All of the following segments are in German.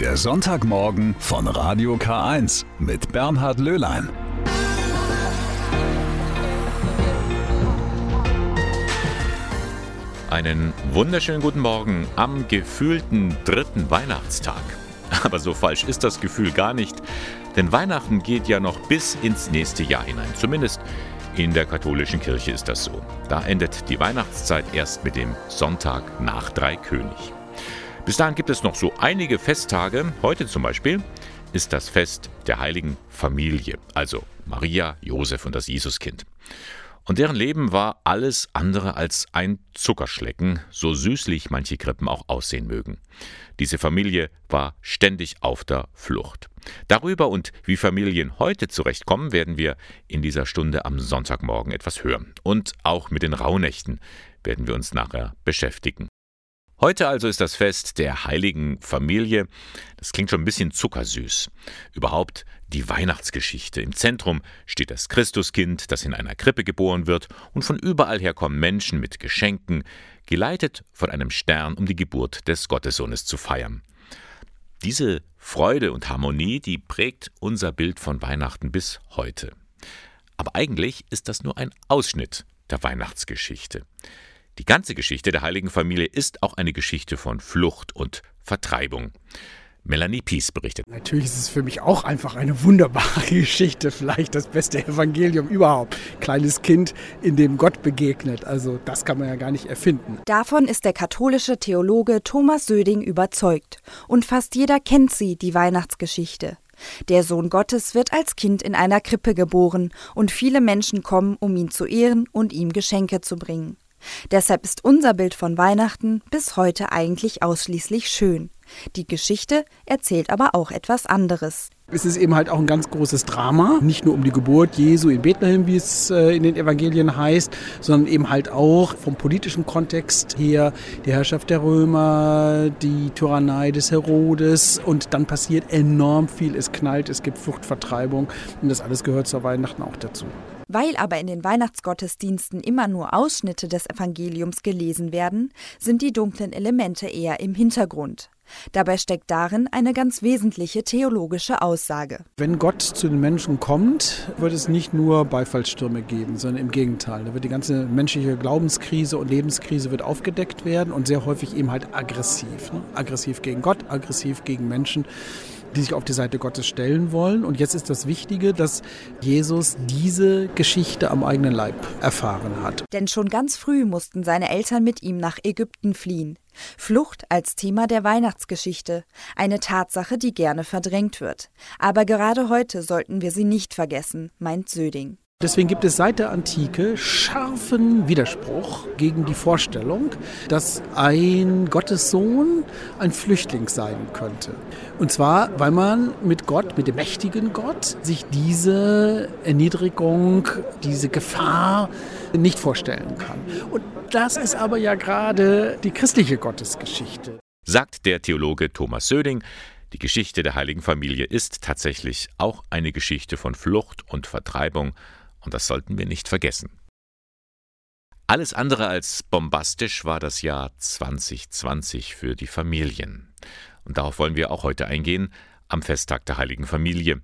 Der Sonntagmorgen von Radio K1 mit Bernhard Löhlein. Einen wunderschönen guten Morgen am gefühlten dritten Weihnachtstag. Aber so falsch ist das Gefühl gar nicht, denn Weihnachten geht ja noch bis ins nächste Jahr hinein. Zumindest in der katholischen Kirche ist das so. Da endet die Weihnachtszeit erst mit dem Sonntag nach Dreikönig. Bis dahin gibt es noch so einige Festtage. Heute zum Beispiel ist das Fest der heiligen Familie, also Maria, Josef und das Jesuskind. Und deren Leben war alles andere als ein Zuckerschlecken, so süßlich manche Krippen auch aussehen mögen. Diese Familie war ständig auf der Flucht. Darüber und wie Familien heute zurechtkommen, werden wir in dieser Stunde am Sonntagmorgen etwas hören. Und auch mit den Rauhnächten werden wir uns nachher beschäftigen. Heute also ist das Fest der heiligen Familie. Das klingt schon ein bisschen zuckersüß. Überhaupt die Weihnachtsgeschichte. Im Zentrum steht das Christuskind, das in einer Krippe geboren wird, und von überall her kommen Menschen mit Geschenken, geleitet von einem Stern, um die Geburt des Gottessohnes zu feiern. Diese Freude und Harmonie, die prägt unser Bild von Weihnachten bis heute. Aber eigentlich ist das nur ein Ausschnitt der Weihnachtsgeschichte. Die ganze Geschichte der heiligen Familie ist auch eine Geschichte von Flucht und Vertreibung. Melanie Pies berichtet. Natürlich ist es für mich auch einfach eine wunderbare Geschichte, vielleicht das beste Evangelium überhaupt. Kleines Kind, in dem Gott begegnet. Also das kann man ja gar nicht erfinden. Davon ist der katholische Theologe Thomas Söding überzeugt. Und fast jeder kennt sie, die Weihnachtsgeschichte. Der Sohn Gottes wird als Kind in einer Krippe geboren und viele Menschen kommen, um ihn zu ehren und ihm Geschenke zu bringen. Deshalb ist unser Bild von Weihnachten bis heute eigentlich ausschließlich schön. Die Geschichte erzählt aber auch etwas anderes. Es ist eben halt auch ein ganz großes Drama, nicht nur um die Geburt Jesu in Bethlehem, wie es äh, in den Evangelien heißt, sondern eben halt auch vom politischen Kontext her, die Herrschaft der Römer, die Tyrannei des Herodes und dann passiert enorm viel, es knallt, es gibt Fluchtvertreibung und das alles gehört zur Weihnachten auch dazu. Weil aber in den Weihnachtsgottesdiensten immer nur Ausschnitte des Evangeliums gelesen werden, sind die dunklen Elemente eher im Hintergrund. Dabei steckt darin eine ganz wesentliche theologische Aussage. Wenn Gott zu den Menschen kommt, wird es nicht nur Beifallsstürme geben, sondern im Gegenteil. Da wird die ganze menschliche Glaubenskrise und Lebenskrise wird aufgedeckt werden und sehr häufig eben halt aggressiv. Ne? Aggressiv gegen Gott, aggressiv gegen Menschen die sich auf die Seite Gottes stellen wollen. Und jetzt ist das Wichtige, dass Jesus diese Geschichte am eigenen Leib erfahren hat. Denn schon ganz früh mussten seine Eltern mit ihm nach Ägypten fliehen. Flucht als Thema der Weihnachtsgeschichte, eine Tatsache, die gerne verdrängt wird. Aber gerade heute sollten wir sie nicht vergessen, meint Söding. Deswegen gibt es seit der Antike scharfen Widerspruch gegen die Vorstellung, dass ein Gottessohn ein Flüchtling sein könnte. Und zwar, weil man mit Gott, mit dem mächtigen Gott, sich diese Erniedrigung, diese Gefahr nicht vorstellen kann. Und das ist aber ja gerade die christliche Gottesgeschichte. Sagt der Theologe Thomas Söding, die Geschichte der heiligen Familie ist tatsächlich auch eine Geschichte von Flucht und Vertreibung und das sollten wir nicht vergessen. Alles andere als bombastisch war das Jahr 2020 für die Familien. Und darauf wollen wir auch heute eingehen, am Festtag der Heiligen Familie.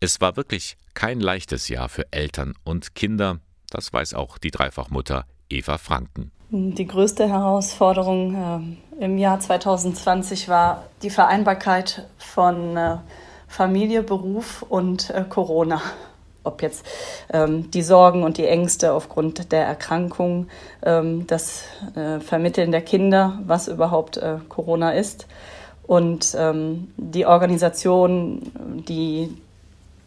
Es war wirklich kein leichtes Jahr für Eltern und Kinder, das weiß auch die Dreifachmutter Eva Franken. Die größte Herausforderung äh, im Jahr 2020 war die Vereinbarkeit von äh, Familie, Beruf und äh, Corona ob jetzt ähm, die Sorgen und die Ängste aufgrund der Erkrankung, ähm, das äh, Vermitteln der Kinder, was überhaupt äh, Corona ist und ähm, die Organisation, die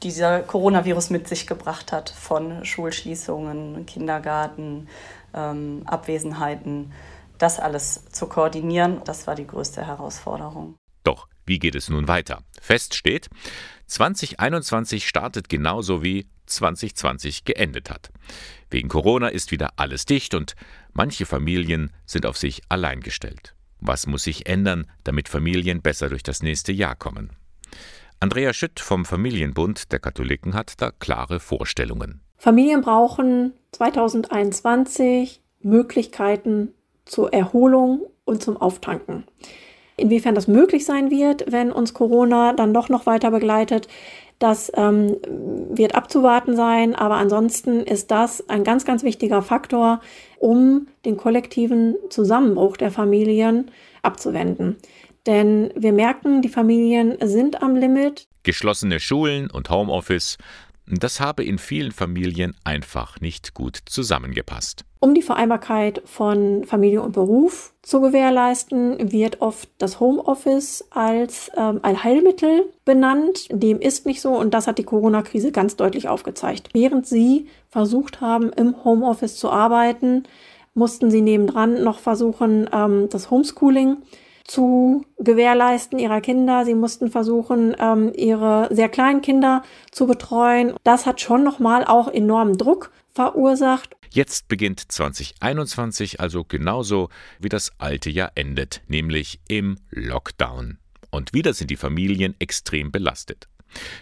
dieser Coronavirus mit sich gebracht hat, von Schulschließungen, Kindergarten, ähm, Abwesenheiten, das alles zu koordinieren, das war die größte Herausforderung. Doch, wie geht es nun weiter? Fest steht, 2021 startet genauso wie 2020 geendet hat. Wegen Corona ist wieder alles dicht und manche Familien sind auf sich allein gestellt. Was muss sich ändern, damit Familien besser durch das nächste Jahr kommen? Andrea Schütt vom Familienbund der Katholiken hat da klare Vorstellungen. Familien brauchen 2021 Möglichkeiten zur Erholung und zum Auftanken. Inwiefern das möglich sein wird, wenn uns Corona dann doch noch weiter begleitet, das ähm, wird abzuwarten sein. Aber ansonsten ist das ein ganz, ganz wichtiger Faktor, um den kollektiven Zusammenbruch der Familien abzuwenden. Denn wir merken, die Familien sind am Limit. Geschlossene Schulen und Homeoffice, das habe in vielen Familien einfach nicht gut zusammengepasst. Um die Vereinbarkeit von Familie und Beruf zu gewährleisten, wird oft das Homeoffice als ähm, Allheilmittel benannt. Dem ist nicht so und das hat die Corona-Krise ganz deutlich aufgezeigt. Während sie versucht haben, im Homeoffice zu arbeiten, mussten sie nebendran noch versuchen, ähm, das Homeschooling zu gewährleisten ihrer Kinder. Sie mussten versuchen, ähm, ihre sehr kleinen Kinder zu betreuen. Das hat schon nochmal auch enormen Druck verursacht. Jetzt beginnt 2021 also genauso wie das alte Jahr endet, nämlich im Lockdown. Und wieder sind die Familien extrem belastet.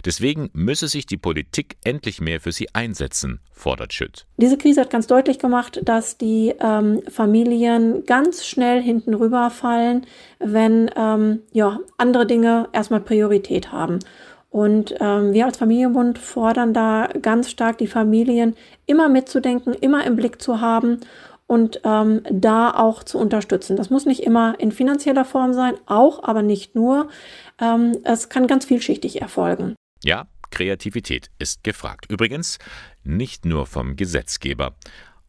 Deswegen müsse sich die Politik endlich mehr für sie einsetzen, fordert Schütt. Diese Krise hat ganz deutlich gemacht, dass die ähm, Familien ganz schnell hinten rüberfallen, wenn ähm, ja, andere Dinge erstmal Priorität haben. Und ähm, wir als Familienbund fordern da ganz stark die Familien immer mitzudenken, immer im Blick zu haben und ähm, da auch zu unterstützen. Das muss nicht immer in finanzieller Form sein, auch, aber nicht nur. Ähm, es kann ganz vielschichtig erfolgen. Ja, Kreativität ist gefragt. Übrigens nicht nur vom Gesetzgeber.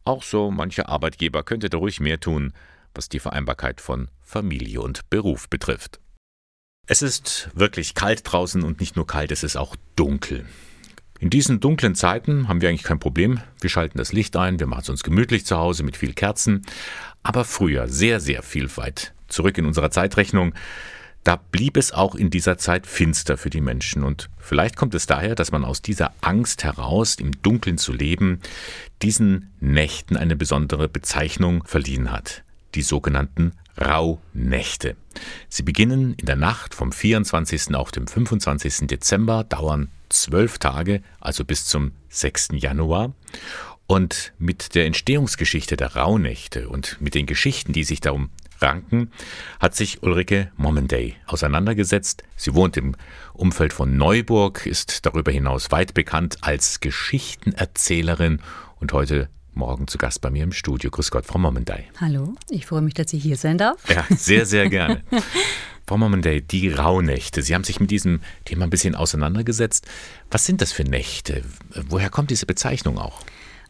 Auch so mancher Arbeitgeber könnte da ruhig mehr tun, was die Vereinbarkeit von Familie und Beruf betrifft. Es ist wirklich kalt draußen und nicht nur kalt, es ist auch dunkel. In diesen dunklen Zeiten haben wir eigentlich kein Problem. Wir schalten das Licht ein, wir machen es uns gemütlich zu Hause mit viel Kerzen. Aber früher, sehr, sehr viel weit zurück in unserer Zeitrechnung, da blieb es auch in dieser Zeit finster für die Menschen. Und vielleicht kommt es daher, dass man aus dieser Angst heraus, im Dunkeln zu leben, diesen Nächten eine besondere Bezeichnung verliehen hat. Die sogenannten Rauhnächte. Sie beginnen in der Nacht vom 24. auf dem 25. Dezember, dauern zwölf Tage, also bis zum 6. Januar. Und mit der Entstehungsgeschichte der Rauhnächte und mit den Geschichten, die sich darum ranken, hat sich Ulrike Mommenday auseinandergesetzt. Sie wohnt im Umfeld von Neuburg, ist darüber hinaus weit bekannt als Geschichtenerzählerin und heute Morgen zu Gast bei mir im Studio. Grüß Gott, Frau Mommenday. Hallo, ich freue mich, dass ich hier sein darf. Ja, sehr, sehr gerne. Frau Mommenday, die Rauhnächte. Sie haben sich mit diesem Thema ein bisschen auseinandergesetzt. Was sind das für Nächte? Woher kommt diese Bezeichnung auch?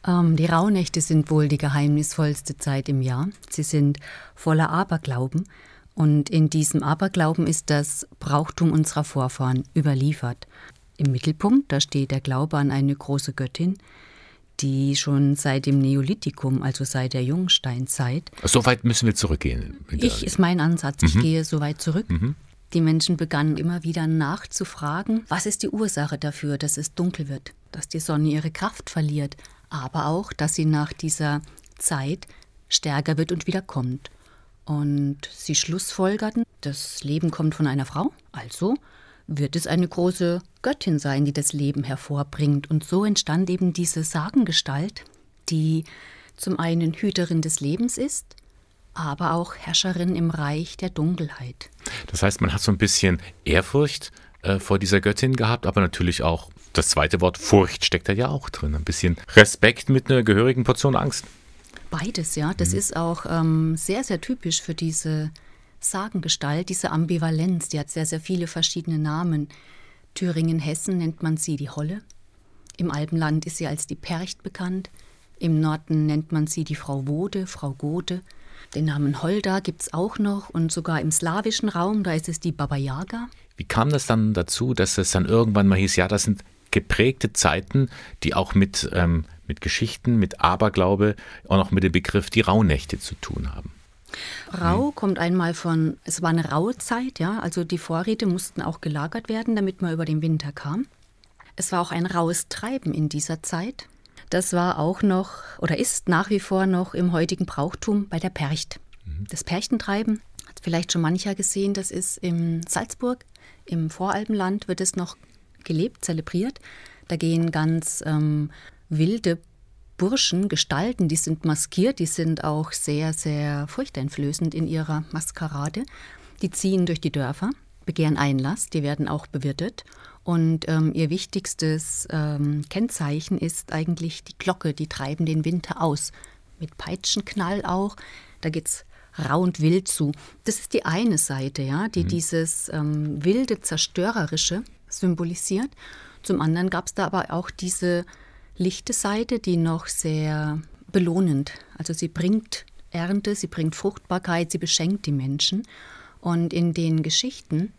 Ähm, die Rauhnächte sind wohl die geheimnisvollste Zeit im Jahr. Sie sind voller Aberglauben. Und in diesem Aberglauben ist das Brauchtum unserer Vorfahren überliefert. Im Mittelpunkt, da steht der Glaube an eine große Göttin, die schon seit dem Neolithikum, also seit der Jungsteinzeit. So weit müssen wir zurückgehen. Ich ist mein Ansatz. Ich mhm. gehe so weit zurück. Mhm. Die Menschen begannen immer wieder nachzufragen, was ist die Ursache dafür, dass es dunkel wird, dass die Sonne ihre Kraft verliert, aber auch, dass sie nach dieser Zeit stärker wird und wieder kommt. Und sie schlussfolgerten, das Leben kommt von einer Frau, also wird es eine große Göttin sein, die das Leben hervorbringt. Und so entstand eben diese Sagengestalt, die zum einen Hüterin des Lebens ist, aber auch Herrscherin im Reich der Dunkelheit. Das heißt, man hat so ein bisschen Ehrfurcht äh, vor dieser Göttin gehabt, aber natürlich auch das zweite Wort Furcht steckt da ja auch drin. Ein bisschen Respekt mit einer gehörigen Portion Angst. Beides, ja. Das mhm. ist auch ähm, sehr, sehr typisch für diese Sagengestalt, diese Ambivalenz, die hat sehr, sehr viele verschiedene Namen. Thüringen, Hessen nennt man sie die Holle. Im Alpenland ist sie als die Percht bekannt. Im Norden nennt man sie die Frau Wode, Frau Gode. Den Namen Holda gibt es auch noch und sogar im slawischen Raum, da ist es die Baba Yaga. Wie kam das dann dazu, dass es dann irgendwann mal hieß, ja, das sind geprägte Zeiten, die auch mit, ähm, mit Geschichten, mit Aberglaube und auch mit dem Begriff die Rauhnächte zu tun haben? Rau hm. kommt einmal von, es war eine raue Zeit, ja, also die Vorräte mussten auch gelagert werden, damit man über den Winter kam. Es war auch ein raues Treiben in dieser Zeit. Das war auch noch oder ist nach wie vor noch im heutigen Brauchtum bei der Percht. Mhm. Das Perchtentreiben hat vielleicht schon mancher gesehen, das ist im Salzburg, im Voralpenland wird es noch gelebt, zelebriert. Da gehen ganz ähm, wilde Burschen, Gestalten, die sind maskiert, die sind auch sehr, sehr furchteinflößend in ihrer Maskerade. Die ziehen durch die Dörfer, begehren Einlass, die werden auch bewirtet. Und ähm, ihr wichtigstes ähm, Kennzeichen ist eigentlich die Glocke, die treiben den Winter aus. Mit Peitschenknall auch. Da geht es rau und wild zu. Das ist die eine Seite, ja, die mhm. dieses ähm, wilde, zerstörerische symbolisiert. Zum anderen gab es da aber auch diese lichte Seite, die noch sehr belohnend, also sie bringt Ernte, sie bringt Fruchtbarkeit, sie beschenkt die Menschen. Und in den Geschichten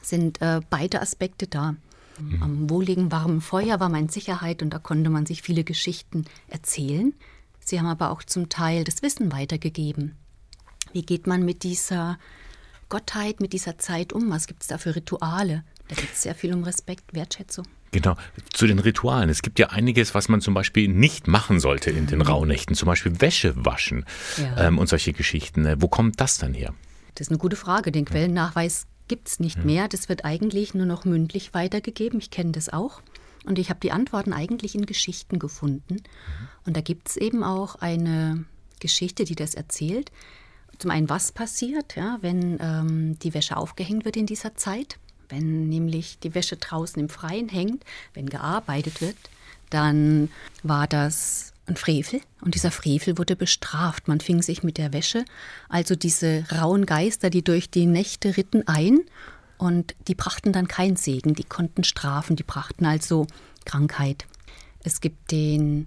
sind äh, beide Aspekte da. Mhm. Am wohligen, warmen Feuer war man in Sicherheit und da konnte man sich viele Geschichten erzählen. Sie haben aber auch zum Teil das Wissen weitergegeben. Wie geht man mit dieser Gottheit, mit dieser Zeit um? Was gibt es da für Rituale? Da geht es sehr viel um Respekt, Wertschätzung. Genau, zu den Ritualen. Es gibt ja einiges, was man zum Beispiel nicht machen sollte in den mhm. Rauhnächten, zum Beispiel Wäsche waschen ja. ähm, und solche Geschichten. Wo kommt das dann her? Das ist eine gute Frage. Den Quellennachweis gibt es nicht ja. mehr. Das wird eigentlich nur noch mündlich weitergegeben. Ich kenne das auch. Und ich habe die Antworten eigentlich in Geschichten gefunden. Mhm. Und da gibt es eben auch eine Geschichte, die das erzählt. Zum einen, was passiert, ja, wenn ähm, die Wäsche aufgehängt wird in dieser Zeit. Wenn nämlich die Wäsche draußen im Freien hängt, wenn gearbeitet wird, dann war das ein Frevel und dieser Frevel wurde bestraft. Man fing sich mit der Wäsche, also diese rauen Geister, die durch die Nächte ritten, ein und die brachten dann keinen Segen, die konnten strafen, die brachten also Krankheit. Es gibt den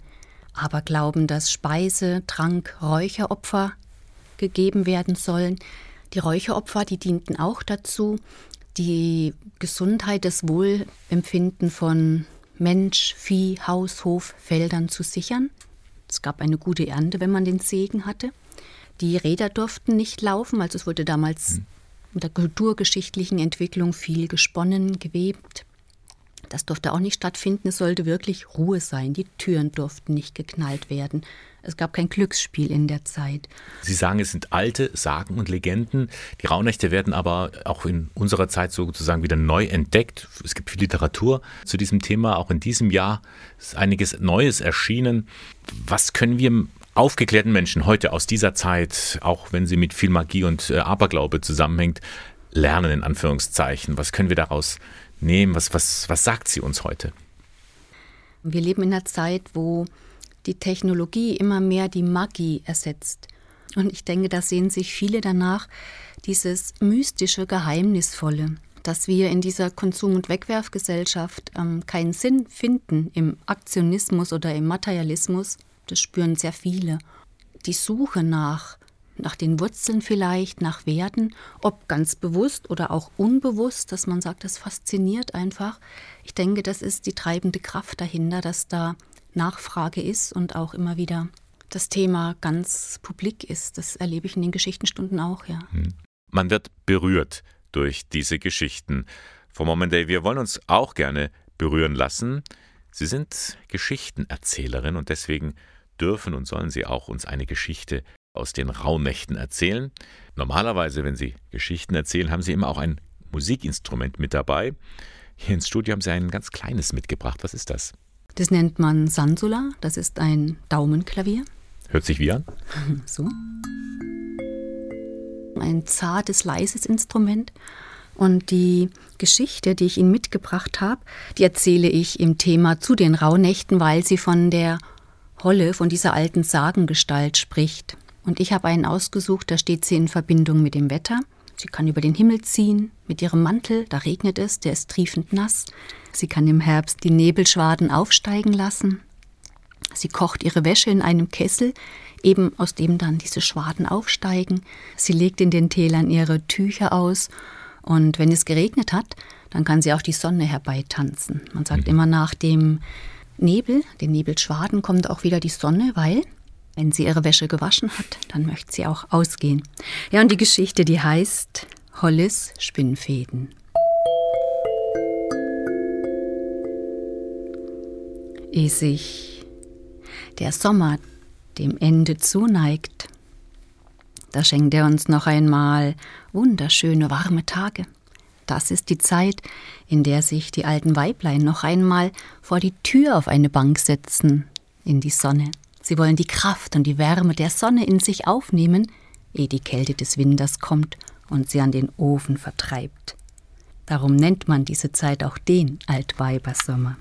Aberglauben, dass Speise, Trank, Räucheropfer gegeben werden sollen. Die Räucheropfer, die dienten auch dazu, die Gesundheit, das Wohlempfinden von Mensch, Vieh, Haus, Hof, Feldern zu sichern. Es gab eine gute Ernte, wenn man den Segen hatte. Die Räder durften nicht laufen, also es wurde damals mhm. mit der kulturgeschichtlichen Entwicklung viel gesponnen, gewebt. Das durfte auch nicht stattfinden. Es sollte wirklich Ruhe sein. Die Türen durften nicht geknallt werden. Es gab kein Glücksspiel in der Zeit. Sie sagen, es sind alte Sagen und Legenden. Die Rauhnächte werden aber auch in unserer Zeit sozusagen wieder neu entdeckt. Es gibt viel Literatur zu diesem Thema. Auch in diesem Jahr ist einiges Neues erschienen. Was können wir aufgeklärten Menschen heute aus dieser Zeit, auch wenn sie mit viel Magie und äh, Aberglaube zusammenhängt, lernen in Anführungszeichen? Was können wir daraus nehmen? Was, was, was sagt sie uns heute? Wir leben in einer Zeit, wo die Technologie immer mehr die Magie ersetzt. Und ich denke, da sehen sich viele danach, dieses mystische, geheimnisvolle, dass wir in dieser Konsum- und Wegwerfgesellschaft ähm, keinen Sinn finden im Aktionismus oder im Materialismus. Das spüren sehr viele. Die Suche nach, nach den Wurzeln vielleicht, nach Werten, ob ganz bewusst oder auch unbewusst, dass man sagt, das fasziniert einfach. Ich denke, das ist die treibende Kraft dahinter, dass da Nachfrage ist und auch immer wieder das Thema ganz publik ist. Das erlebe ich in den Geschichtenstunden auch, ja. Hm. Man wird berührt durch diese Geschichten. Frau Momendey, wir wollen uns auch gerne berühren lassen. Sie sind Geschichtenerzählerin und deswegen dürfen und sollen Sie auch uns eine Geschichte aus den Rauhnächten erzählen. Normalerweise, wenn Sie Geschichten erzählen, haben Sie immer auch ein Musikinstrument mit dabei. Hier ins Studio haben Sie ein ganz kleines mitgebracht. Was ist das? Das nennt man Sansula, das ist ein Daumenklavier. Hört sich wie an? So. Ein zartes, leises Instrument. Und die Geschichte, die ich Ihnen mitgebracht habe, die erzähle ich im Thema zu den Rauhnächten, weil sie von der Holle, von dieser alten Sagengestalt spricht. Und ich habe einen ausgesucht, da steht sie in Verbindung mit dem Wetter. Sie kann über den Himmel ziehen, mit ihrem Mantel, da regnet es, der ist triefend nass. Sie kann im Herbst die Nebelschwaden aufsteigen lassen. Sie kocht ihre Wäsche in einem Kessel, eben aus dem dann diese Schwaden aufsteigen. Sie legt in den Tälern ihre Tücher aus und wenn es geregnet hat, dann kann sie auch die Sonne herbeitanzen. Man sagt mhm. immer nach dem Nebel, den Nebelschwaden, kommt auch wieder die Sonne, weil wenn sie ihre Wäsche gewaschen hat, dann möchte sie auch ausgehen. Ja, und die Geschichte, die heißt Hollis Spinnfäden. Ehe sich der Sommer dem Ende zuneigt, da schenkt er uns noch einmal wunderschöne warme Tage. Das ist die Zeit, in der sich die alten Weiblein noch einmal vor die Tür auf eine Bank setzen, in die Sonne. Sie wollen die Kraft und die Wärme der Sonne in sich aufnehmen, ehe die Kälte des Winters kommt und sie an den Ofen vertreibt. Darum nennt man diese Zeit auch den Altweibersommer.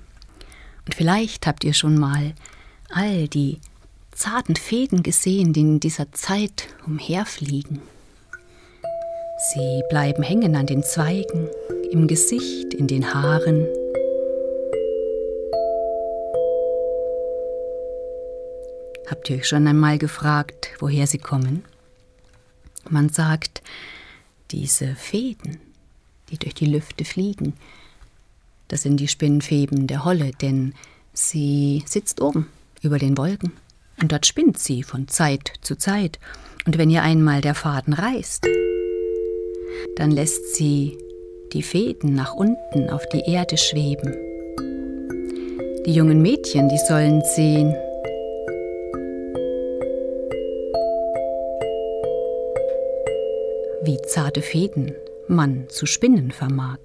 Und vielleicht habt ihr schon mal all die zarten Fäden gesehen, die in dieser Zeit umherfliegen. Sie bleiben hängen an den Zweigen, im Gesicht, in den Haaren. Habt ihr euch schon einmal gefragt, woher sie kommen? Man sagt, diese Fäden, die durch die Lüfte fliegen, das sind die Spinnfäden der Holle, denn sie sitzt oben über den Wolken und dort spinnt sie von Zeit zu Zeit. Und wenn ihr einmal der Faden reißt, dann lässt sie die Fäden nach unten auf die Erde schweben. Die jungen Mädchen, die sollen sehen, wie zarte Fäden man zu spinnen vermag.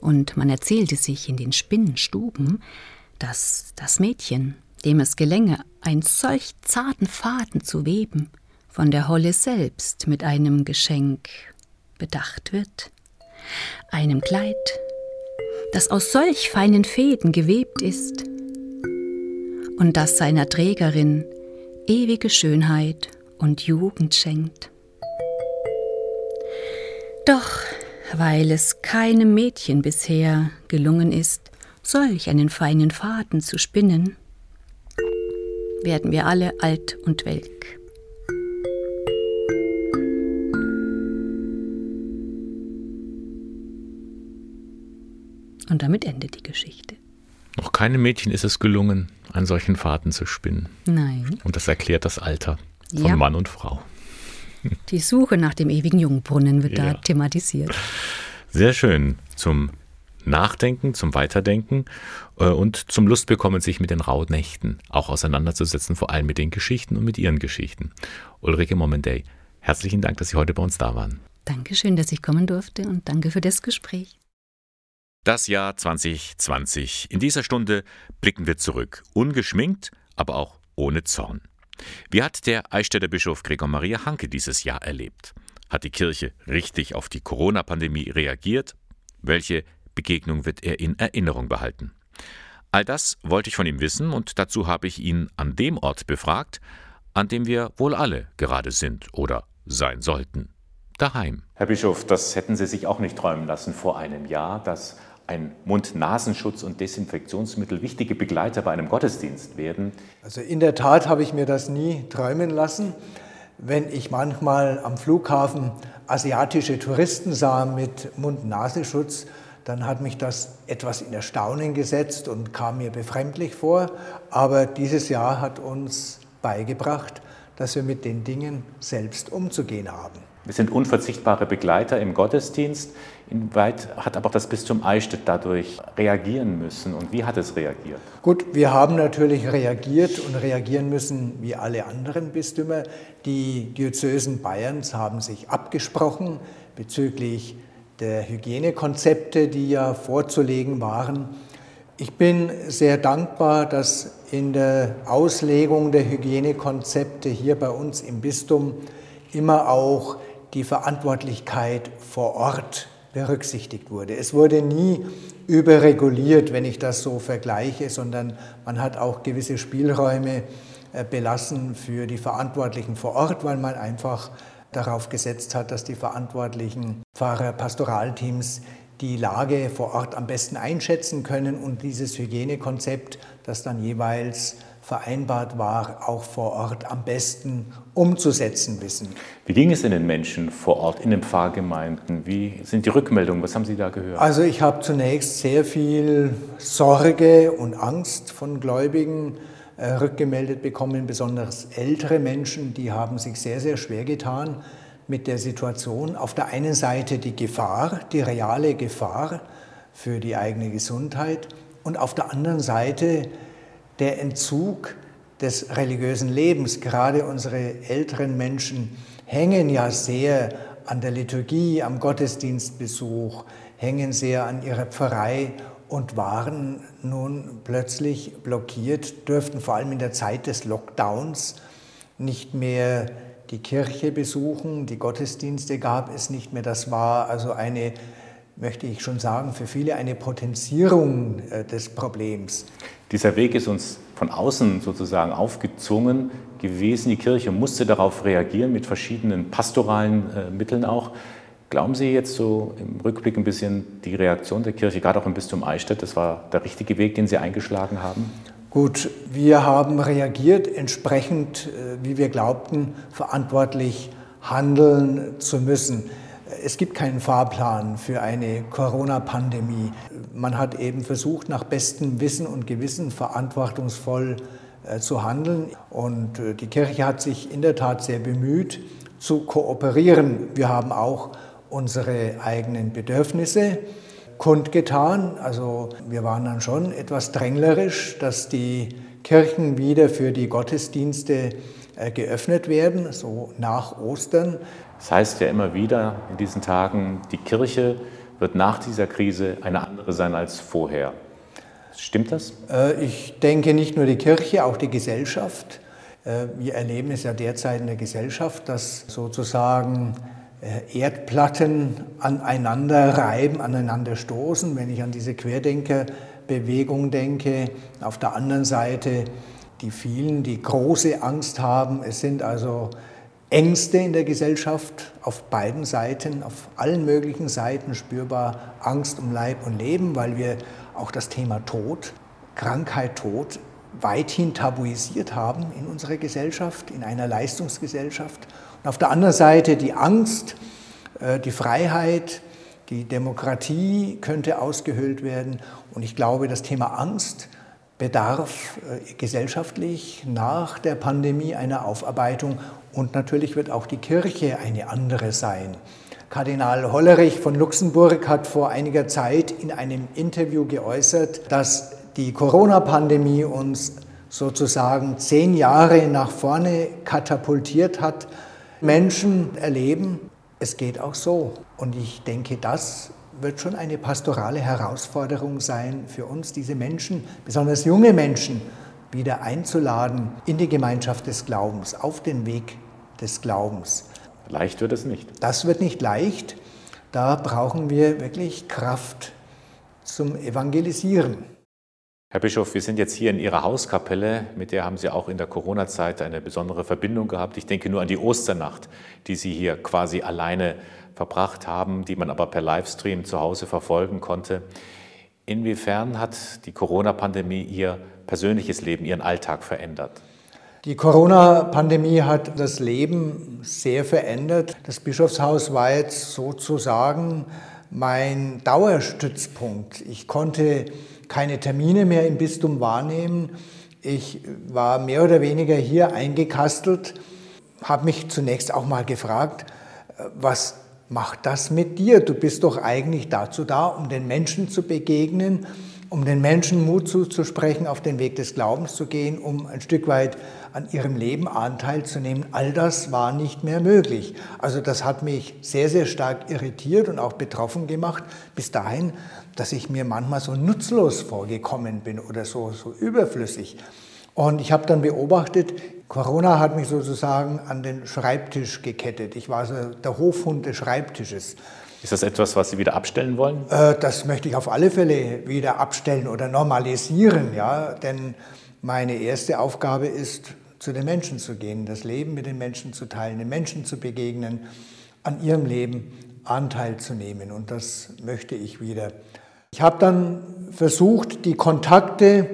Und man erzählte sich in den Spinnenstuben, dass das Mädchen, dem es gelänge, einen solch zarten Faden zu weben, von der Holle selbst mit einem Geschenk bedacht wird, einem Kleid, das aus solch feinen Fäden gewebt ist und das seiner Trägerin ewige Schönheit und Jugend schenkt. Doch weil es keinem Mädchen bisher gelungen ist, solch einen feinen Faden zu spinnen, werden wir alle alt und welk. Und damit endet die Geschichte. Noch keinem Mädchen ist es gelungen, einen solchen Faden zu spinnen. Nein. Und das erklärt das Alter von Ja. Mann und Frau. Die Suche nach dem ewigen Jungbrunnen wird Ja. da thematisiert. Sehr schön zum Nachdenken, zum Weiterdenken äh, und zum Lustbekommen, sich mit den Rauhnächten auch auseinanderzusetzen, vor allem mit den Geschichten und mit ihren Geschichten. Ulrike Momendey, herzlichen Dank, dass Sie heute bei uns da waren. Dankeschön, dass ich kommen durfte und danke für das Gespräch. Das Jahr 2020. In dieser Stunde blicken wir zurück, ungeschminkt, aber auch ohne Zorn. Wie hat der Eichstätter Bischof Gregor Maria Hanke dieses Jahr erlebt? Hat die Kirche richtig auf die Corona-Pandemie reagiert? Welche Begegnung wird er in Erinnerung behalten? All das wollte ich von ihm wissen und dazu habe ich ihn an dem Ort befragt, an dem wir wohl alle gerade sind oder sein sollten. Daheim. Herr Bischof, das hätten Sie sich auch nicht träumen lassen vor einem Jahr, dass ein Mund-Nasenschutz und Desinfektionsmittel wichtige Begleiter bei einem Gottesdienst werden. Also in der Tat habe ich mir das nie träumen lassen. Wenn ich manchmal am Flughafen asiatische Touristen sah mit Mund-Nasenschutz, dann hat mich das etwas in Erstaunen gesetzt und kam mir befremdlich vor. Aber dieses Jahr hat uns beigebracht, dass wir mit den Dingen selbst umzugehen haben. Wir sind unverzichtbare Begleiter im Gottesdienst. Inwieweit hat aber auch das Bistum Eichstätt dadurch reagieren müssen und wie hat es reagiert? Gut, wir haben natürlich reagiert und reagieren müssen wie alle anderen Bistümer. Die Diözesen Bayerns haben sich abgesprochen bezüglich der Hygienekonzepte, die ja vorzulegen waren. Ich bin sehr dankbar, dass in der Auslegung der Hygienekonzepte hier bei uns im Bistum immer auch die Verantwortlichkeit vor Ort berücksichtigt wurde. Es wurde nie überreguliert, wenn ich das so vergleiche, sondern man hat auch gewisse Spielräume äh, belassen für die Verantwortlichen vor Ort, weil man einfach darauf gesetzt hat, dass die verantwortlichen Pfarrer, Pastoralteams die Lage vor Ort am besten einschätzen können und dieses Hygienekonzept, das dann jeweils vereinbart war, auch vor Ort am besten umzusetzen wissen. Wie ging es in den Menschen vor Ort, in den Pfarrgemeinden? Wie sind die Rückmeldungen? Was haben Sie da gehört? Also ich habe zunächst sehr viel Sorge und Angst von Gläubigen äh, rückgemeldet bekommen, besonders ältere Menschen, die haben sich sehr, sehr schwer getan mit der Situation. Auf der einen Seite die Gefahr, die reale Gefahr für die eigene Gesundheit und auf der anderen Seite der Entzug des religiösen Lebens. Gerade unsere älteren Menschen hängen ja sehr an der Liturgie, am Gottesdienstbesuch, hängen sehr an ihrer Pfarrei und waren nun plötzlich blockiert, dürften vor allem in der Zeit des Lockdowns nicht mehr die Kirche besuchen, die Gottesdienste gab es nicht mehr. Das war also eine, möchte ich schon sagen, für viele eine Potenzierung äh, des Problems. Dieser Weg ist uns von außen sozusagen aufgezwungen gewesen. Die Kirche musste darauf reagieren mit verschiedenen pastoralen äh, Mitteln auch. Glauben Sie jetzt so im Rückblick ein bisschen die Reaktion der Kirche, gerade auch im Bistum Eichstätt, das war der richtige Weg, den Sie eingeschlagen haben? Gut, wir haben reagiert entsprechend, äh, wie wir glaubten, verantwortlich handeln zu müssen. Es gibt keinen Fahrplan für eine Corona-Pandemie. Man hat eben versucht, nach bestem Wissen und Gewissen verantwortungsvoll äh, zu handeln. Und äh, die Kirche hat sich in der Tat sehr bemüht, zu kooperieren. Wir haben auch unsere eigenen Bedürfnisse kundgetan. Also wir waren dann schon etwas dränglerisch, dass die Kirchen wieder für die Gottesdienste äh, geöffnet werden, so nach Ostern. Das heißt ja immer wieder in diesen Tagen, die Kirche wird nach dieser Krise eine andere sein als vorher. Stimmt das? Äh, ich denke nicht nur die Kirche, auch die Gesellschaft. Äh, wir erleben es ja derzeit in der Gesellschaft, dass sozusagen äh, Erdplatten aneinander reiben, aneinander stoßen. Wenn ich an diese Querdenkerbewegung denke, auf der anderen Seite die vielen, die große Angst haben. Es sind also Ängste in der Gesellschaft auf beiden Seiten, auf allen möglichen Seiten spürbar Angst um Leib und Leben, weil wir auch das Thema Tod, Krankheit, Tod weithin tabuisiert haben in unserer Gesellschaft, in einer Leistungsgesellschaft. Und auf der anderen Seite die Angst, äh, die Freiheit, die Demokratie könnte ausgehöhlt werden. Und ich glaube, das Thema Angst bedarf äh, gesellschaftlich nach der Pandemie einer Aufarbeitung. Und natürlich wird auch die Kirche eine andere sein. Kardinal Hollerich von Luxemburg hat vor einiger Zeit in einem Interview geäußert, dass die Corona-Pandemie uns sozusagen zehn Jahre nach vorne katapultiert hat. Menschen erleben, es geht auch so. Und ich denke, das wird schon eine pastorale Herausforderung sein für uns, diese Menschen, besonders junge Menschen, wieder einzuladen in die Gemeinschaft des Glaubens, auf den Weg des Glaubens. Leicht wird es nicht. Das wird nicht leicht. Da brauchen wir wirklich Kraft zum Evangelisieren. Herr Bischof, wir sind jetzt hier in Ihrer Hauskapelle, mit der haben Sie auch in der Corona-Zeit eine besondere Verbindung gehabt. Ich denke nur an die Osternacht, die Sie hier quasi alleine verbracht haben, die man aber per Livestream zu Hause verfolgen konnte. Inwiefern hat die Corona-Pandemie Ihr persönliches Leben, Ihren Alltag verändert? Die Corona-Pandemie hat das Leben sehr verändert. Das Bischofshaus war jetzt sozusagen mein Dauerstützpunkt. Ich konnte keine Termine mehr im Bistum wahrnehmen. Ich war mehr oder weniger hier eingekastelt, habe mich zunächst auch mal gefragt, was macht das mit dir? Du bist doch eigentlich dazu da, um den Menschen zu begegnen, um den Menschen Mut zuzusprechen, auf den Weg des Glaubens zu gehen, um ein Stück weit an ihrem Leben Anteil zu nehmen. All das war nicht mehr möglich. Also das hat mich sehr, sehr stark irritiert und auch betroffen gemacht, bis dahin, dass ich mir manchmal so nutzlos vorgekommen bin oder so, so überflüssig. Und ich habe dann beobachtet, Corona hat mich sozusagen an den Schreibtisch gekettet. Ich war so der Hofhund des Schreibtisches. Ist das etwas, was Sie wieder abstellen wollen? Äh, das möchte ich auf alle Fälle wieder abstellen oder normalisieren, ja. Denn meine erste Aufgabe ist, zu den Menschen zu gehen, das Leben mit den Menschen zu teilen, den Menschen zu begegnen, an ihrem Leben Anteil zu nehmen. Und das möchte ich wieder. Ich habe dann versucht, die Kontakte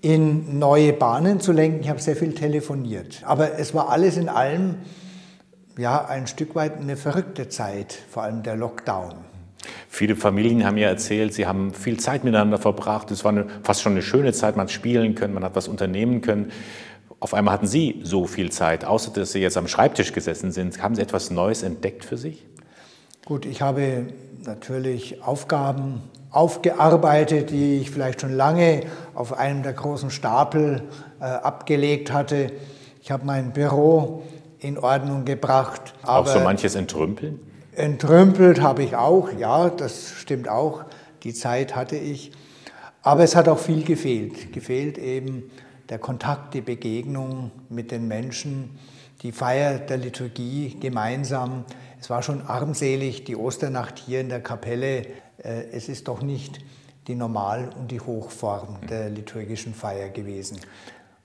in neue Bahnen zu lenken. Ich habe sehr viel telefoniert. Aber es war alles in allem ja, ein Stück weit eine verrückte Zeit, vor allem der Lockdown. Viele Familien haben ja erzählt, sie haben viel Zeit miteinander verbracht. Es war eine, fast schon eine schöne Zeit, man hat spielen können, man hat was unternehmen können. Auf einmal hatten Sie so viel Zeit, außer dass Sie jetzt am Schreibtisch gesessen sind. Haben Sie etwas Neues entdeckt für sich? Gut, ich habe natürlich Aufgaben aufgearbeitet, die ich vielleicht schon lange auf einem der großen Stapel äh, abgelegt hatte. Ich habe mein Büro in Ordnung gebracht. auch so manches entrümpeln? Entrümpelt habe ich auch, ja, das stimmt auch. Die Zeit hatte ich. Aber es hat auch viel gefehlt. Gefehlt eben der Kontakt, die Begegnung mit den Menschen, die Feier der Liturgie gemeinsam. Es war schon armselig, die Osternacht hier in der Kapelle. Äh, es ist doch nicht die Normal- und die Hochform der liturgischen Feier gewesen.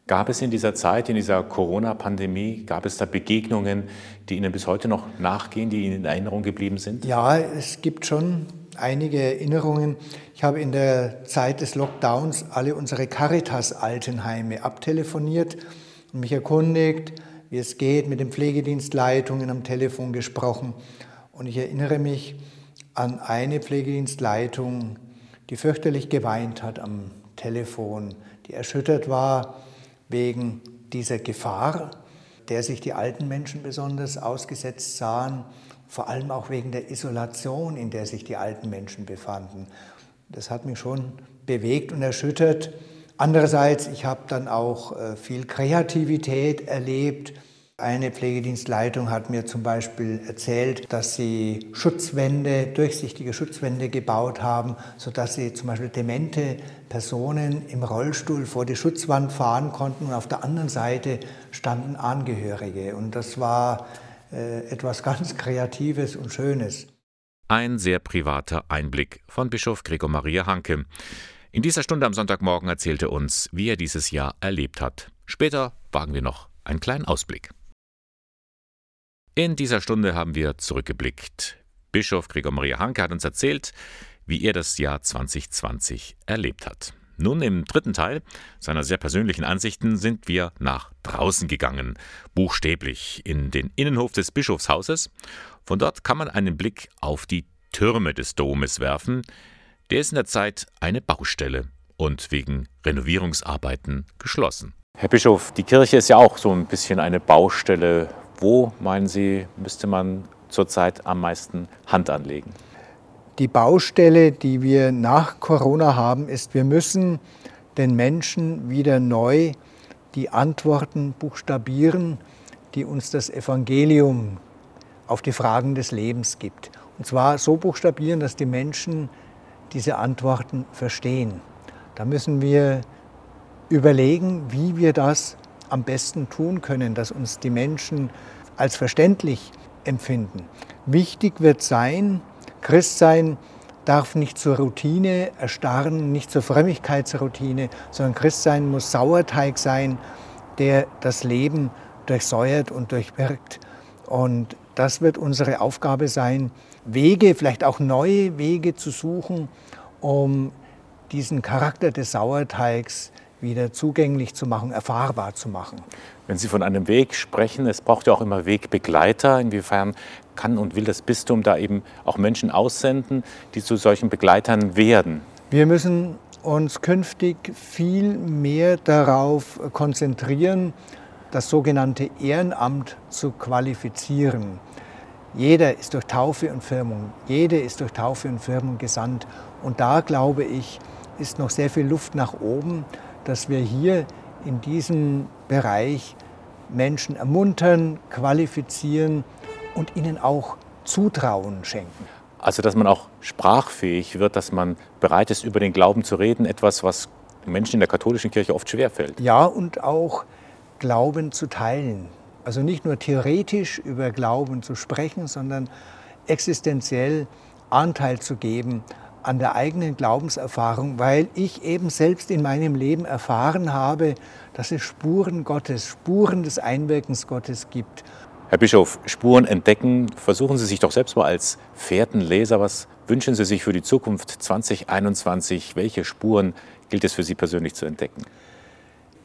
Gab es in dieser Zeit, in dieser Corona-Pandemie, gab es da Begegnungen, die Ihnen bis heute noch nachgehen, die Ihnen in Erinnerung geblieben sind? Ja, es gibt schon einige Erinnerungen. Ich habe in der Zeit des Lockdowns alle unsere Caritas-Altenheime abtelefoniert und mich erkundigt, wie es geht, mit den Pflegedienstleitungen am Telefon gesprochen. Und ich erinnere mich an eine Pflegedienstleitung, die fürchterlich geweint hat am Telefon, die erschüttert war wegen dieser Gefahr, der sich die alten Menschen besonders ausgesetzt sahen, vor allem auch wegen der Isolation, in der sich die alten Menschen befanden. Das hat mich schon bewegt und erschüttert. Andererseits, ich habe dann auch äh, viel Kreativität erlebt. Eine Pflegedienstleitung hat mir zum Beispiel erzählt, dass sie Schutzwände, durchsichtige Schutzwände gebaut haben, sodass sie zum Beispiel demente Personen im Rollstuhl vor die Schutzwand fahren konnten und auf der anderen Seite standen Angehörige. Und das war etwas ganz Kreatives und Schönes. Ein sehr privater Einblick von Bischof Gregor Maria Hanke. In dieser Stunde am Sonntagmorgen erzählte uns, wie er dieses Jahr erlebt hat. Später wagen wir noch einen kleinen Ausblick. In dieser Stunde haben wir zurückgeblickt. Bischof Gregor Maria Hanke hat uns erzählt, wie er das Jahr 2020 erlebt hat. Nun im dritten Teil seiner sehr persönlichen Ansichten sind wir nach draußen gegangen, buchstäblich in den Innenhof des Bischofshauses. Von dort kann man einen Blick auf die Türme des Domes werfen. Der ist in der Zeit eine Baustelle und wegen Renovierungsarbeiten geschlossen. Herr Bischof, die Kirche ist ja auch so ein bisschen eine Baustelle wo, meinen Sie, müsste man zurzeit am meisten Hand anlegen? Die Baustelle, die wir nach Corona haben, ist, wir müssen den Menschen wieder neu die Antworten buchstabieren, die uns das Evangelium auf die Fragen des Lebens gibt. Und zwar so buchstabieren, dass die Menschen diese Antworten verstehen. Da müssen wir überlegen, wie wir das am besten tun können, dass uns die Menschen als verständlich empfinden. Wichtig wird sein, Christsein darf nicht zur Routine erstarren, nicht zur Frömmigkeitsroutine, sondern Christsein muss Sauerteig sein, der das Leben durchsäuert und durchwirkt. Und das wird unsere Aufgabe sein, Wege, vielleicht auch neue Wege zu suchen, um diesen Charakter des Sauerteigs wieder zugänglich zu machen, erfahrbar zu machen. Wenn Sie von einem Weg sprechen, es braucht ja auch immer Wegbegleiter. Inwiefern kann und will das Bistum da eben auch Menschen aussenden, die zu solchen Begleitern werden? Wir müssen uns künftig viel mehr darauf konzentrieren, das sogenannte Ehrenamt zu qualifizieren. Jeder ist durch Taufe und Firmung, jede ist durch Taufe und Firmung gesandt. Und da, glaube ich, ist noch sehr viel Luft nach oben dass wir hier in diesem Bereich Menschen ermuntern, qualifizieren und ihnen auch Zutrauen schenken. Also dass man auch sprachfähig wird, dass man bereit ist, über den Glauben zu reden, etwas, was Menschen in der katholischen Kirche oft schwerfällt. Ja, und auch Glauben zu teilen. Also nicht nur theoretisch über Glauben zu sprechen, sondern existenziell Anteil zu geben an der eigenen Glaubenserfahrung, weil ich eben selbst in meinem Leben erfahren habe, dass es Spuren Gottes, Spuren des Einwirkens Gottes gibt. Herr Bischof, Spuren entdecken, versuchen Sie sich doch selbst mal als Fährtenleser. Was wünschen Sie sich für die Zukunft 2021? Welche Spuren gilt es für Sie persönlich zu entdecken?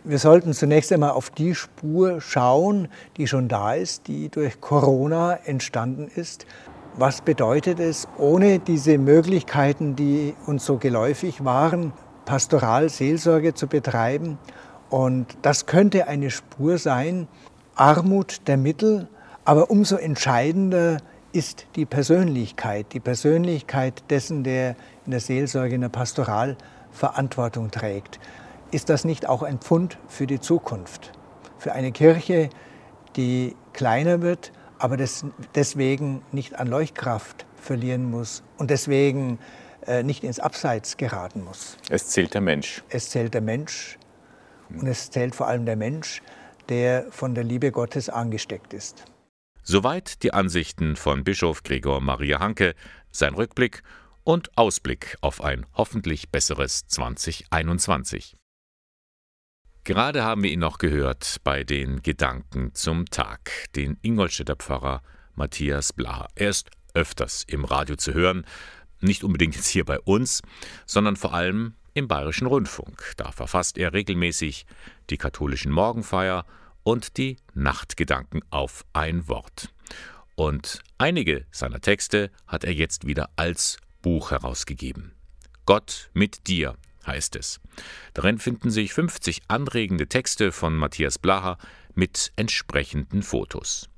Wir sollten zunächst einmal auf die Spur schauen, die schon da ist, die durch Corona entstanden ist. Was bedeutet es, ohne diese Möglichkeiten, die uns so geläufig waren, pastoral Seelsorge zu betreiben? Und das könnte eine Spur sein, Armut der Mittel, aber umso entscheidender ist die Persönlichkeit, die Persönlichkeit dessen, der in der Seelsorge, in der Pastoral Verantwortung trägt. Ist das nicht auch ein Pfund für die Zukunft? Für eine Kirche, die kleiner wird, aber deswegen nicht an Leuchtkraft verlieren muss und deswegen äh, nicht ins Abseits geraten muss. Es zählt der Mensch. Es zählt der Mensch und es zählt vor allem der Mensch, der von der Liebe Gottes angesteckt ist. Soweit die Ansichten von Bischof Gregor Maria Hanke, sein Rückblick und Ausblick auf ein hoffentlich besseres 2021. Gerade haben wir ihn noch gehört bei den Gedanken zum Tag, den Ingolstädter Pfarrer Matthias Blaha. Er ist öfters im Radio zu hören, nicht unbedingt jetzt hier bei uns, sondern vor allem im Bayerischen Rundfunk. Da verfasst er regelmäßig die katholischen Morgenfeier und die Nachtgedanken auf ein Wort. Und einige seiner Texte hat er jetzt wieder als Buch herausgegeben. Gott mit dir heißt es. Darin finden sich 50 anregende Texte von Matthias Blaha mit entsprechenden Fotos.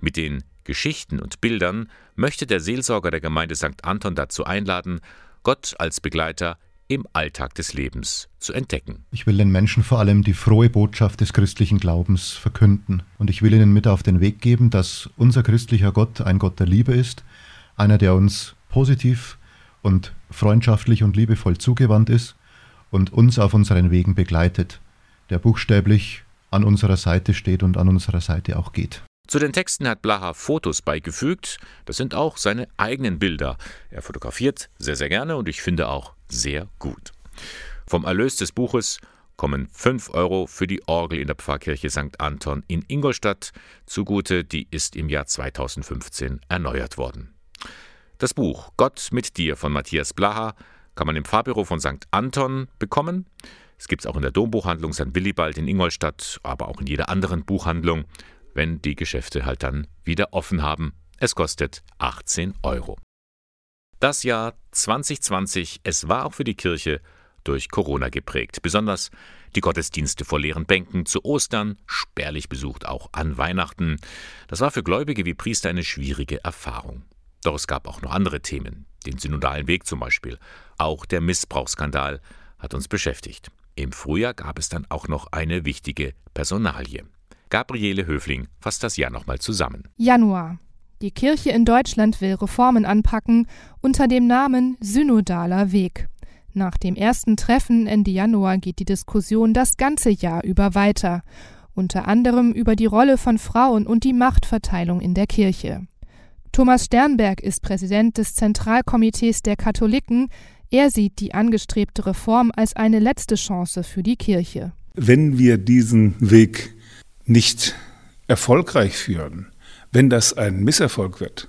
Mit den Geschichten und Bildern möchte der Seelsorger der Gemeinde St. Anton dazu einladen, Gott als Begleiter im Alltag des Lebens zu entdecken. Ich will den Menschen vor allem die frohe Botschaft des christlichen Glaubens verkünden. Und ich will ihnen mit auf den Weg geben, dass unser christlicher Gott ein Gott der Liebe ist, einer, der uns positiv und freundschaftlich und liebevoll zugewandt ist und uns auf unseren Wegen begleitet, der buchstäblich an unserer Seite steht und an unserer Seite auch geht. Zu den Texten hat Blaha Fotos beigefügt. Das sind auch seine eigenen Bilder. Er fotografiert sehr, sehr gerne und ich finde auch sehr gut. Vom Erlös des Buches kommen 5 Euro für die Orgel in der Pfarrkirche St. Anton in Ingolstadt zugute. Die ist im Jahr 2015 erneuert worden. Das Buch Gott mit dir von Matthias Blaha kann man im Fahrbüro von St. Anton bekommen. Es gibt es auch in der Dombuchhandlung St. Willibald in Ingolstadt, aber auch in jeder anderen Buchhandlung, wenn die Geschäfte halt dann wieder offen haben. Es kostet 18 Euro. Das Jahr 2020, es war auch für die Kirche durch Corona geprägt. Besonders die Gottesdienste vor leeren Bänken zu Ostern, spärlich besucht auch an Weihnachten. Das war für Gläubige wie Priester eine schwierige Erfahrung. Doch es gab auch noch andere Themen, den synodalen Weg zum Beispiel. Auch der Missbrauchsskandal hat uns beschäftigt. Im Frühjahr gab es dann auch noch eine wichtige Personalie. Gabriele Höfling fasst das Jahr nochmal zusammen. Januar. Die Kirche in Deutschland will Reformen anpacken unter dem Namen Synodaler Weg. Nach dem ersten Treffen Ende Januar geht die Diskussion das ganze Jahr über weiter, unter anderem über die Rolle von Frauen und die Machtverteilung in der Kirche. Thomas Sternberg ist Präsident des Zentralkomitees der Katholiken. Er sieht die angestrebte Reform als eine letzte Chance für die Kirche. Wenn wir diesen Weg nicht erfolgreich führen, wenn das ein Misserfolg wird,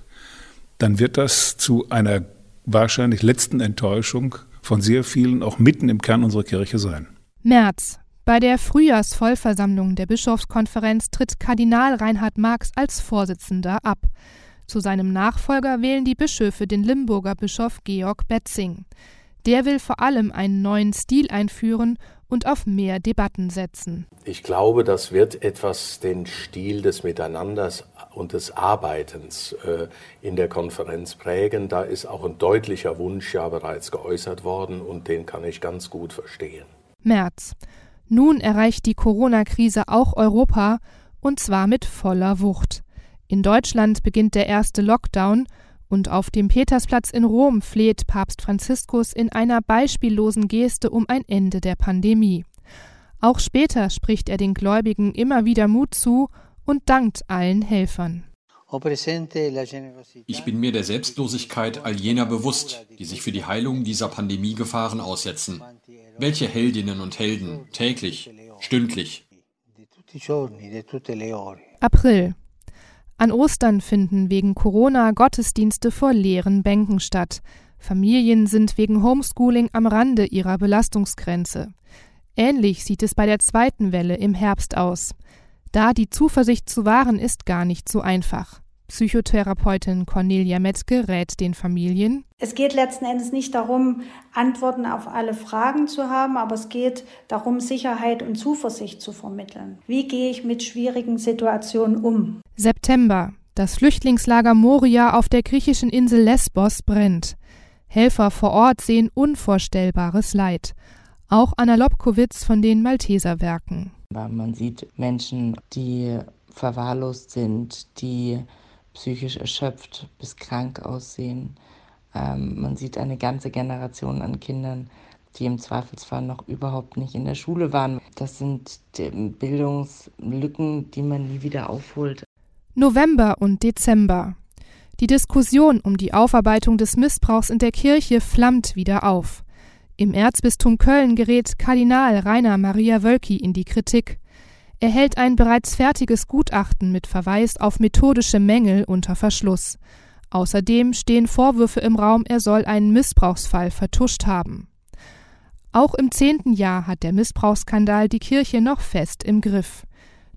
dann wird das zu einer wahrscheinlich letzten Enttäuschung von sehr vielen auch mitten im Kern unserer Kirche sein. März. Bei der Frühjahrsvollversammlung der Bischofskonferenz tritt Kardinal Reinhard Marx als Vorsitzender ab. Zu seinem Nachfolger wählen die Bischöfe den Limburger Bischof Georg Betzing. Der will vor allem einen neuen Stil einführen und auf mehr Debatten setzen. Ich glaube, das wird etwas den Stil des Miteinanders und des Arbeitens äh, in der Konferenz prägen. Da ist auch ein deutlicher Wunsch ja bereits geäußert worden und den kann ich ganz gut verstehen. März. Nun erreicht die Corona-Krise auch Europa und zwar mit voller Wucht. In Deutschland beginnt der erste Lockdown und auf dem Petersplatz in Rom fleht Papst Franziskus in einer beispiellosen Geste um ein Ende der Pandemie. Auch später spricht er den Gläubigen immer wieder Mut zu und dankt allen Helfern. Ich bin mir der Selbstlosigkeit all jener bewusst, die sich für die Heilung dieser Pandemie Gefahren aussetzen. Welche Heldinnen und Helden täglich, stündlich. April an Ostern finden wegen Corona Gottesdienste vor leeren Bänken statt. Familien sind wegen Homeschooling am Rande ihrer Belastungsgrenze. Ähnlich sieht es bei der zweiten Welle im Herbst aus. Da die Zuversicht zu wahren ist gar nicht so einfach. Psychotherapeutin Cornelia Metzke rät den Familien. Es geht letzten Endes nicht darum, Antworten auf alle Fragen zu haben, aber es geht darum, Sicherheit und Zuversicht zu vermitteln. Wie gehe ich mit schwierigen Situationen um? September. Das Flüchtlingslager Moria auf der griechischen Insel Lesbos brennt. Helfer vor Ort sehen unvorstellbares Leid. Auch Anna Lobkowitz von den Malteserwerken. Man sieht Menschen, die verwahrlost sind, die psychisch erschöpft bis krank aussehen. Ähm, man sieht eine ganze Generation an Kindern, die im Zweifelsfall noch überhaupt nicht in der Schule waren. Das sind Bildungslücken, die man nie wieder aufholt. November und Dezember. Die Diskussion um die Aufarbeitung des Missbrauchs in der Kirche flammt wieder auf. Im Erzbistum Köln gerät Kardinal Rainer Maria Wölki in die Kritik. Er hält ein bereits fertiges Gutachten mit Verweis auf methodische Mängel unter Verschluss. Außerdem stehen Vorwürfe im Raum, er soll einen Missbrauchsfall vertuscht haben. Auch im zehnten Jahr hat der Missbrauchsskandal die Kirche noch fest im Griff.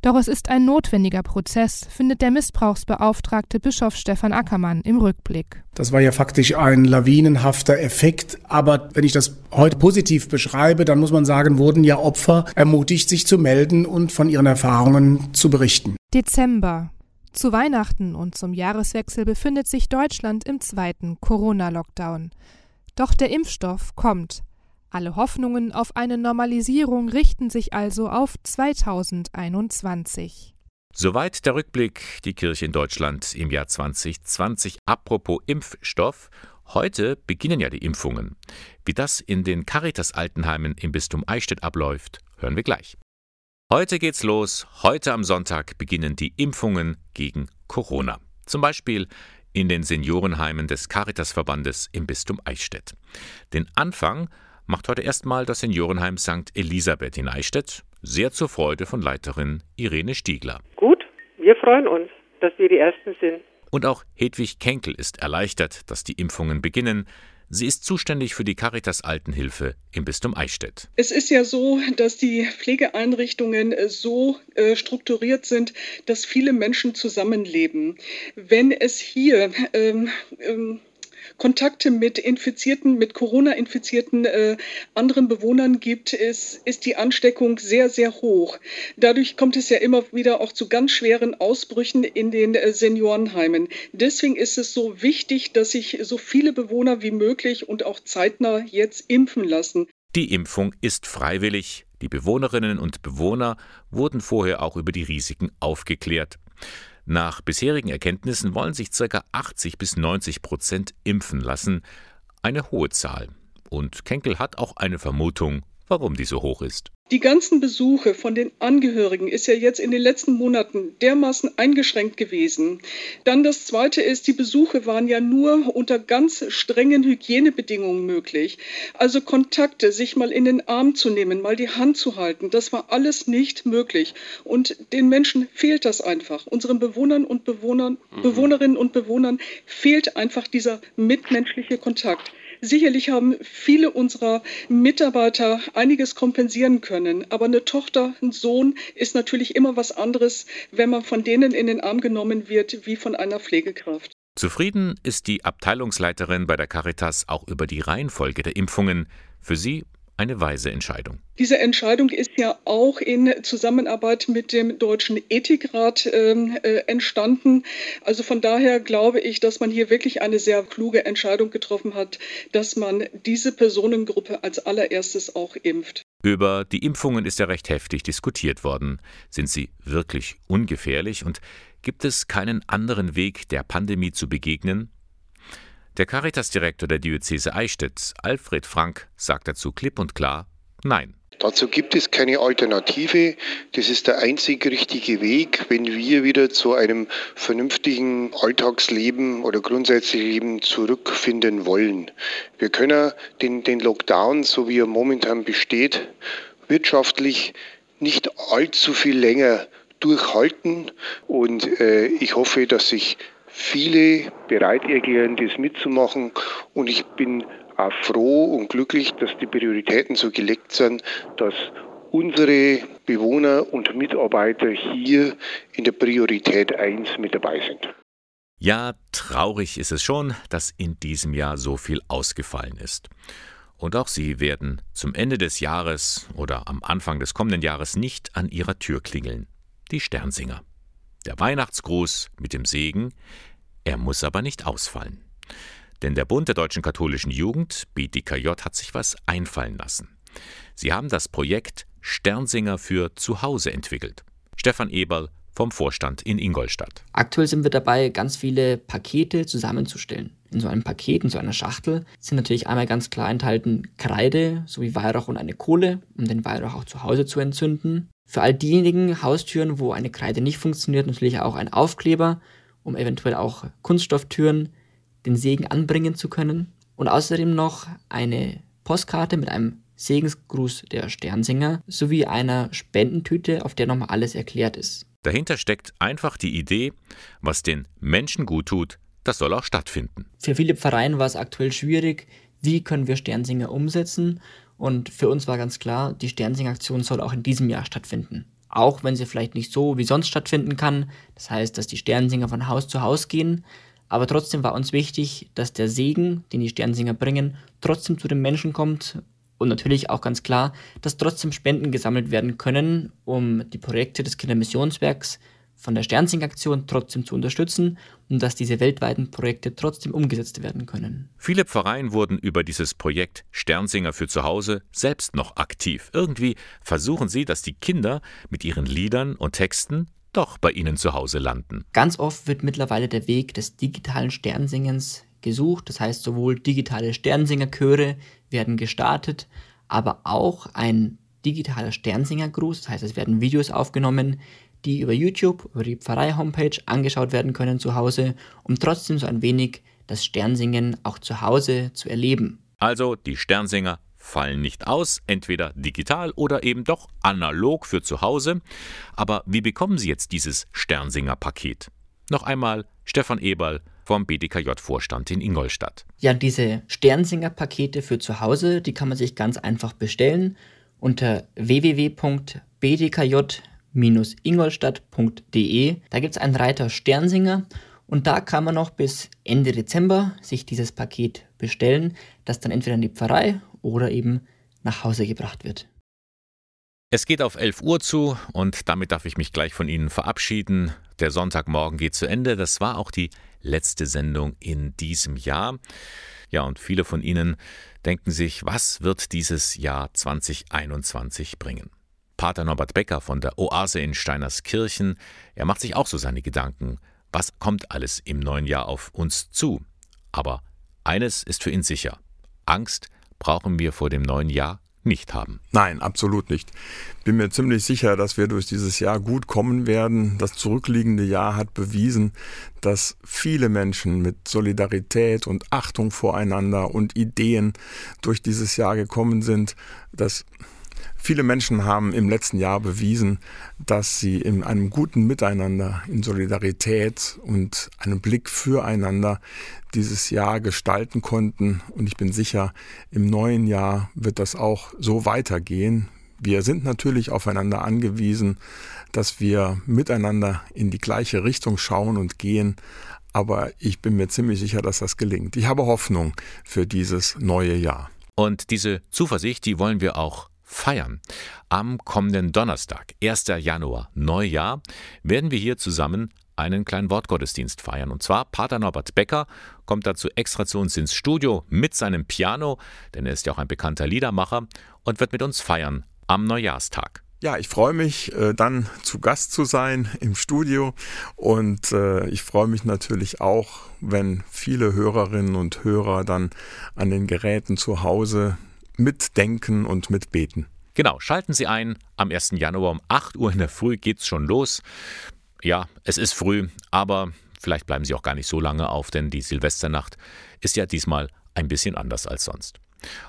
Doch es ist ein notwendiger Prozess, findet der Missbrauchsbeauftragte Bischof Stefan Ackermann im Rückblick. Das war ja faktisch ein lawinenhafter Effekt. Aber wenn ich das heute positiv beschreibe, dann muss man sagen, wurden ja Opfer ermutigt, sich zu melden und von ihren Erfahrungen zu berichten. Dezember. Zu Weihnachten und zum Jahreswechsel befindet sich Deutschland im zweiten Corona-Lockdown. Doch der Impfstoff kommt. Alle Hoffnungen auf eine Normalisierung richten sich also auf 2021. Soweit der Rückblick die Kirche in Deutschland im Jahr 2020. Apropos Impfstoff. Heute beginnen ja die Impfungen. Wie das in den Caritas-Altenheimen im Bistum Eichstätt abläuft, hören wir gleich. Heute geht's los. Heute am Sonntag beginnen die Impfungen gegen Corona. Zum Beispiel in den Seniorenheimen des Caritasverbandes im Bistum Eichstätt. Den Anfang macht heute erstmal das Seniorenheim St. Elisabeth in Eichstätt, sehr zur Freude von Leiterin Irene Stiegler. Gut, wir freuen uns, dass wir die Ersten sind. Und auch Hedwig Kenkel ist erleichtert, dass die Impfungen beginnen. Sie ist zuständig für die Caritas Altenhilfe im Bistum Eichstätt. Es ist ja so, dass die Pflegeeinrichtungen so äh, strukturiert sind, dass viele Menschen zusammenleben. Wenn es hier ähm, ähm, Kontakte mit infizierten, mit Corona-infizierten äh, anderen Bewohnern gibt, ist, ist die Ansteckung sehr, sehr hoch. Dadurch kommt es ja immer wieder auch zu ganz schweren Ausbrüchen in den äh, Seniorenheimen. Deswegen ist es so wichtig, dass sich so viele Bewohner wie möglich und auch zeitnah jetzt impfen lassen. Die Impfung ist freiwillig. Die Bewohnerinnen und Bewohner wurden vorher auch über die Risiken aufgeklärt. Nach bisherigen Erkenntnissen wollen sich ca. 80 bis 90 Prozent impfen lassen, eine hohe Zahl. Und Kenkel hat auch eine Vermutung, warum die so hoch ist. Die ganzen Besuche von den Angehörigen ist ja jetzt in den letzten Monaten dermaßen eingeschränkt gewesen. Dann das Zweite ist, die Besuche waren ja nur unter ganz strengen Hygienebedingungen möglich. Also Kontakte, sich mal in den Arm zu nehmen, mal die Hand zu halten, das war alles nicht möglich. Und den Menschen fehlt das einfach. Unseren Bewohnern und Bewohnern, mhm. Bewohnerinnen und Bewohnern fehlt einfach dieser mitmenschliche Kontakt. Sicherlich haben viele unserer Mitarbeiter einiges kompensieren können, aber eine Tochter, ein Sohn ist natürlich immer was anderes, wenn man von denen in den Arm genommen wird wie von einer Pflegekraft. Zufrieden ist die Abteilungsleiterin bei der Caritas auch über die Reihenfolge der Impfungen. Für sie eine weise Entscheidung. Diese Entscheidung ist ja auch in Zusammenarbeit mit dem Deutschen Ethikrat ähm, äh, entstanden. Also von daher glaube ich, dass man hier wirklich eine sehr kluge Entscheidung getroffen hat, dass man diese Personengruppe als allererstes auch impft. Über die Impfungen ist ja recht heftig diskutiert worden. Sind sie wirklich ungefährlich und gibt es keinen anderen Weg, der Pandemie zu begegnen? Der Caritas-Direktor der Diözese Eichstätt, Alfred Frank, sagt dazu klipp und klar Nein. Dazu gibt es keine Alternative. Das ist der einzig richtige Weg, wenn wir wieder zu einem vernünftigen Alltagsleben oder grundsätzlich Leben zurückfinden wollen. Wir können den, den Lockdown, so wie er momentan besteht, wirtschaftlich nicht allzu viel länger durchhalten. Und äh, ich hoffe, dass sich viele bereit erklären, das mitzumachen. Und ich bin auch froh und glücklich, dass die Prioritäten so gelegt sind, dass unsere Bewohner und Mitarbeiter hier in der Priorität 1 mit dabei sind. Ja, traurig ist es schon, dass in diesem Jahr so viel ausgefallen ist. Und auch Sie werden zum Ende des Jahres oder am Anfang des kommenden Jahres nicht an Ihrer Tür klingeln. Die Sternsinger. Der Weihnachtsgruß mit dem Segen, er muss aber nicht ausfallen. Denn der Bund der deutschen katholischen Jugend, BDKJ, hat sich was einfallen lassen. Sie haben das Projekt Sternsinger für Zuhause entwickelt. Stefan Eberl vom Vorstand in Ingolstadt. Aktuell sind wir dabei, ganz viele Pakete zusammenzustellen. In so einem Paket, in so einer Schachtel, sind natürlich einmal ganz klar enthalten Kreide sowie Weihrauch und eine Kohle, um den Weihrauch auch zu Hause zu entzünden. Für all diejenigen Haustüren, wo eine Kreide nicht funktioniert, natürlich auch ein Aufkleber, um eventuell auch Kunststofftüren den Segen anbringen zu können. Und außerdem noch eine Postkarte mit einem Segensgruß der Sternsinger sowie einer Spendentüte, auf der nochmal alles erklärt ist. Dahinter steckt einfach die Idee, was den Menschen gut tut, das soll auch stattfinden. Für viele Pfarreien war es aktuell schwierig, wie können wir Sternsinger umsetzen. Und für uns war ganz klar, die Sternsinger-Aktion soll auch in diesem Jahr stattfinden. Auch wenn sie vielleicht nicht so wie sonst stattfinden kann. Das heißt, dass die Sternsinger von Haus zu Haus gehen. Aber trotzdem war uns wichtig, dass der Segen, den die Sternsinger bringen, trotzdem zu den Menschen kommt. Und natürlich auch ganz klar, dass trotzdem Spenden gesammelt werden können, um die Projekte des Kindermissionswerks von der Sternsing-Aktion trotzdem zu unterstützen und dass diese weltweiten Projekte trotzdem umgesetzt werden können. Viele Pfarreien wurden über dieses Projekt Sternsinger für zu Hause selbst noch aktiv. Irgendwie versuchen sie, dass die Kinder mit ihren Liedern und Texten doch bei ihnen zu Hause landen. Ganz oft wird mittlerweile der Weg des digitalen Sternsingens gesucht. Das heißt, sowohl digitale Sternsingerchöre werden gestartet, aber auch ein digitaler Sternsingergruß. Das heißt, es werden Videos aufgenommen, die über YouTube, über die Pfarrei-Homepage angeschaut werden können zu Hause, um trotzdem so ein wenig das Sternsingen auch zu Hause zu erleben. Also die Sternsinger fallen nicht aus, entweder digital oder eben doch analog für zu Hause. Aber wie bekommen Sie jetzt dieses Sternsinger-Paket? Noch einmal Stefan Eberl vom BDKJ-Vorstand in Ingolstadt. Ja, diese Sternsinger-Pakete für zu Hause, die kann man sich ganz einfach bestellen unter www.bdkj-ingolstadt.de. Da gibt es einen Reiter Sternsinger und da kann man noch bis Ende Dezember sich dieses Paket bestellen, das dann entweder in die Pfarrei oder eben nach Hause gebracht wird. Es geht auf 11 Uhr zu und damit darf ich mich gleich von Ihnen verabschieden. Der Sonntagmorgen geht zu Ende. Das war auch die letzte Sendung in diesem Jahr. Ja, und viele von Ihnen denken sich, was wird dieses Jahr 2021 bringen? Pater Norbert Becker von der Oase in Steinerskirchen, er macht sich auch so seine Gedanken. Was kommt alles im neuen Jahr auf uns zu? Aber eines ist für ihn sicher. Angst brauchen wir vor dem neuen Jahr nicht haben. Nein, absolut nicht. Bin mir ziemlich sicher, dass wir durch dieses Jahr gut kommen werden. Das zurückliegende Jahr hat bewiesen, dass viele Menschen mit Solidarität und Achtung voreinander und Ideen durch dieses Jahr gekommen sind. Das Viele Menschen haben im letzten Jahr bewiesen, dass sie in einem guten Miteinander, in Solidarität und einem Blick füreinander dieses Jahr gestalten konnten. Und ich bin sicher, im neuen Jahr wird das auch so weitergehen. Wir sind natürlich aufeinander angewiesen, dass wir miteinander in die gleiche Richtung schauen und gehen. Aber ich bin mir ziemlich sicher, dass das gelingt. Ich habe Hoffnung für dieses neue Jahr. Und diese Zuversicht, die wollen wir auch feiern. Am kommenden Donnerstag, 1. Januar, Neujahr, werden wir hier zusammen einen kleinen Wortgottesdienst feiern. Und zwar Pater Norbert Becker kommt dazu extra zu uns ins Studio mit seinem Piano, denn er ist ja auch ein bekannter Liedermacher und wird mit uns feiern am Neujahrstag. Ja, ich freue mich, äh, dann zu Gast zu sein im Studio und äh, ich freue mich natürlich auch, wenn viele Hörerinnen und Hörer dann an den Geräten zu Hause mitdenken und mitbeten. Genau, schalten Sie ein. Am 1. Januar um 8 Uhr in der Früh geht's schon los. Ja, es ist früh, aber vielleicht bleiben Sie auch gar nicht so lange auf, denn die Silvesternacht ist ja diesmal ein bisschen anders als sonst.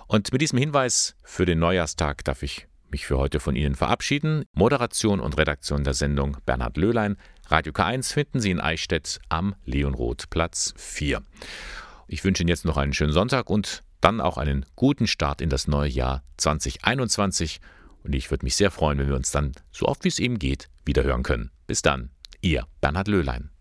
Und mit diesem Hinweis für den Neujahrstag darf ich mich für heute von Ihnen verabschieden. Moderation und Redaktion der Sendung Bernhard Löhlein. Radio K1 finden Sie in Eichstätt am Leonroth Platz 4. Ich wünsche Ihnen jetzt noch einen schönen Sonntag und dann auch einen guten Start in das neue Jahr 2021. Und ich würde mich sehr freuen, wenn wir uns dann, so oft wie es eben geht, wieder hören können. Bis dann, Ihr Bernhard Löhlein.